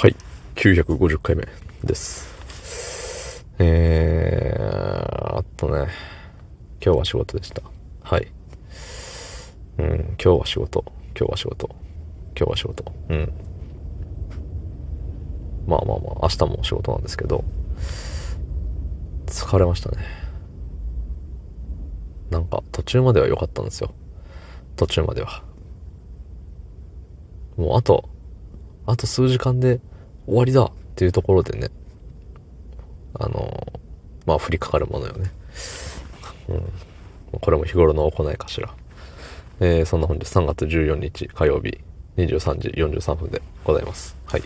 はい。950回目です。えー、あとね、今日は仕事でした。はい。うん、今日は仕事、今日は仕事、今日は仕事。うん。まあまあまあ、明日も仕事なんですけど、疲れましたね。なんか、途中までは良かったんですよ。途中までは。もうあと、あと数時間で終わりだっていうところでね、あの、まあ降りかかるものよね。うん。これも日頃の行いかしら。えー、そんな本日3月14日火曜日23時43分でございます。はい。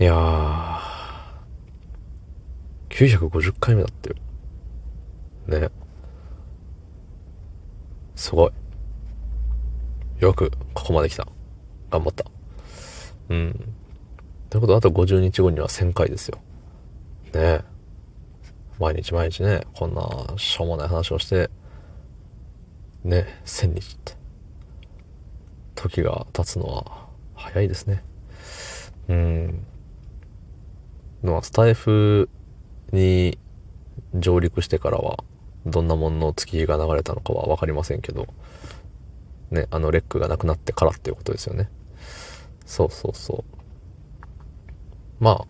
いやー、950回目だってよ。ね。すごい。よくここまで来た。頑張った。うん。ということは、あと50日後には1000回ですよ。ね。毎日毎日ね、こんなしょうもない話をして、ね、1000日って。時が経つのは早いですね。うん。まあ、スタイフに上陸してからは、どんなものの月日が流れたのかは分かりませんけど、ね、あのレックがなくなってからっていうことですよね。そうそうそう。まあ、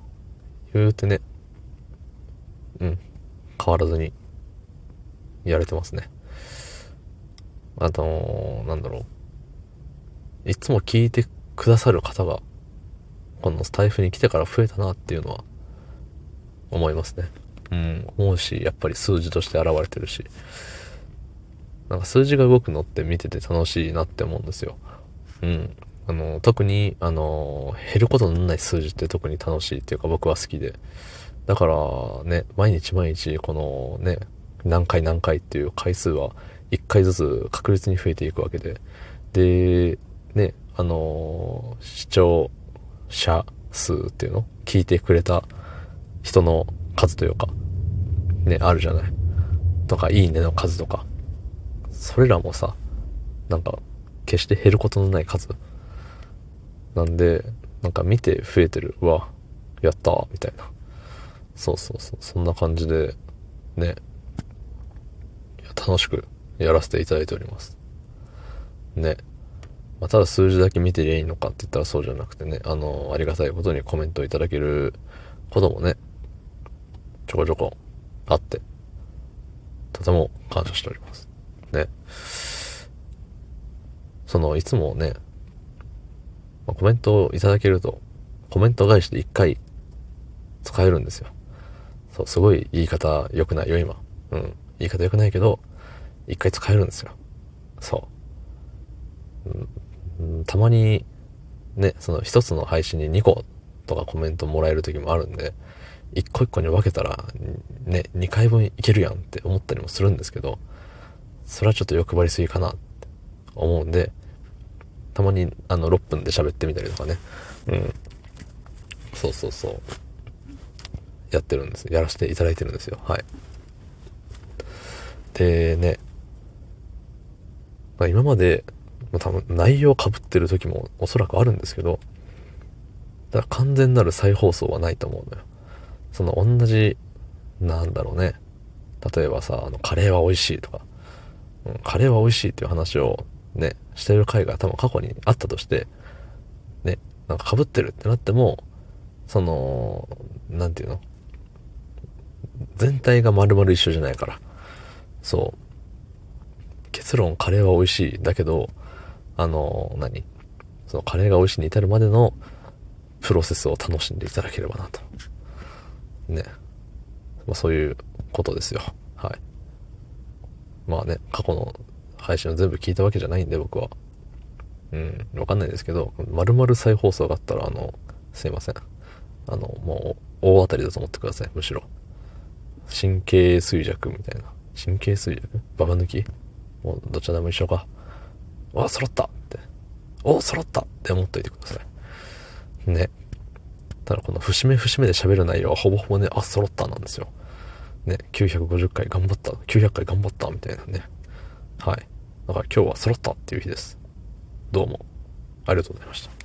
言うてね、うん、変わらずにやれてますね。あと、なんだろう。いつも聞いてくださる方が、このスタイフに来てから増えたなっていうのは、思いますね。うん、思うし、やっぱり数字として現れてるし、なんか数字が動くのって見てて楽しいなって思うんですよ。うん。あの、特に、あの、減ることのない数字って特に楽しいっていうか僕は好きで。だからね、毎日毎日このね、何回何回っていう回数は1回ずつ確実に増えていくわけで。で、ね、あの、視聴者数っていうの？聞いてくれた人の数というか、ね、あるじゃない？とか、いいねの数とか。それらもさ、なんか、決して減ることのない数。なんで、なんか見て増えてる。うわ、やったみたいな。そうそうそう。そんな感じで、ね。楽しくやらせていただいております。ね。まあ、ただ数字だけ見てりゃいいのかって言ったらそうじゃなくてね、あの、ありがたいことにコメントいただけることもね、ちょこちょこあって、とても感謝しております。ね。その、いつもね、まあコメントをいただけると、コメント返しで一回使えるんですよ。そう、すごい言い方良くないよ、今。うん。言い方良くないけど、一回使えるんですよ。そう。うん、たまに、ね、その一つの配信に2個とかコメントもらえる時もあるんで、一個一個に分けたら、ね、2回分いけるやんって思ったりもするんですけど、それはちょっと欲張りすぎかなって思うんで、たまにあの6分で喋ってみたりとかね、うん。そうそうそう。やってるんです。やらせていただいてるんですよ。はい。でね、まあ、今まで、まあ、多分内容被ってる時もおそらくあるんですけど、だから完全なる再放送はないと思うのよ。その同じ、なんだろうね。例えばさ、あの、カレーは美味しいとか、うん、カレーは美味しいっていう話をね、してる回が多分過去にあったとして、ね、なんか被ってるってなっても、その、なんていうの？全体が丸々一緒じゃないから。そう。結論、カレーは美味しい。だけど、あの、何？そのカレーが美味しいに至るまでのプロセスを楽しんでいただければなと。ね。まあそういうことですよ。はい。まあね、過去の配信を全部聞いたわけじゃないんで、僕は。うん、わかんないですけど、丸々再放送があったら、あの、すいません。あの、もう、大当たりだと思ってください、むしろ。神経衰弱みたいな。神経衰弱？ババ抜き？もう、どちらでも一緒か。わ、揃ったって。お、揃ったって思っといてください。ね。ただこの節目節目で喋る内容はほぼほぼね、あ、揃ったなんですよ。ね、950回頑張った、900回頑張ったみたいなね。はい。だから今日は揃ったっていう日です。どうもありがとうございました。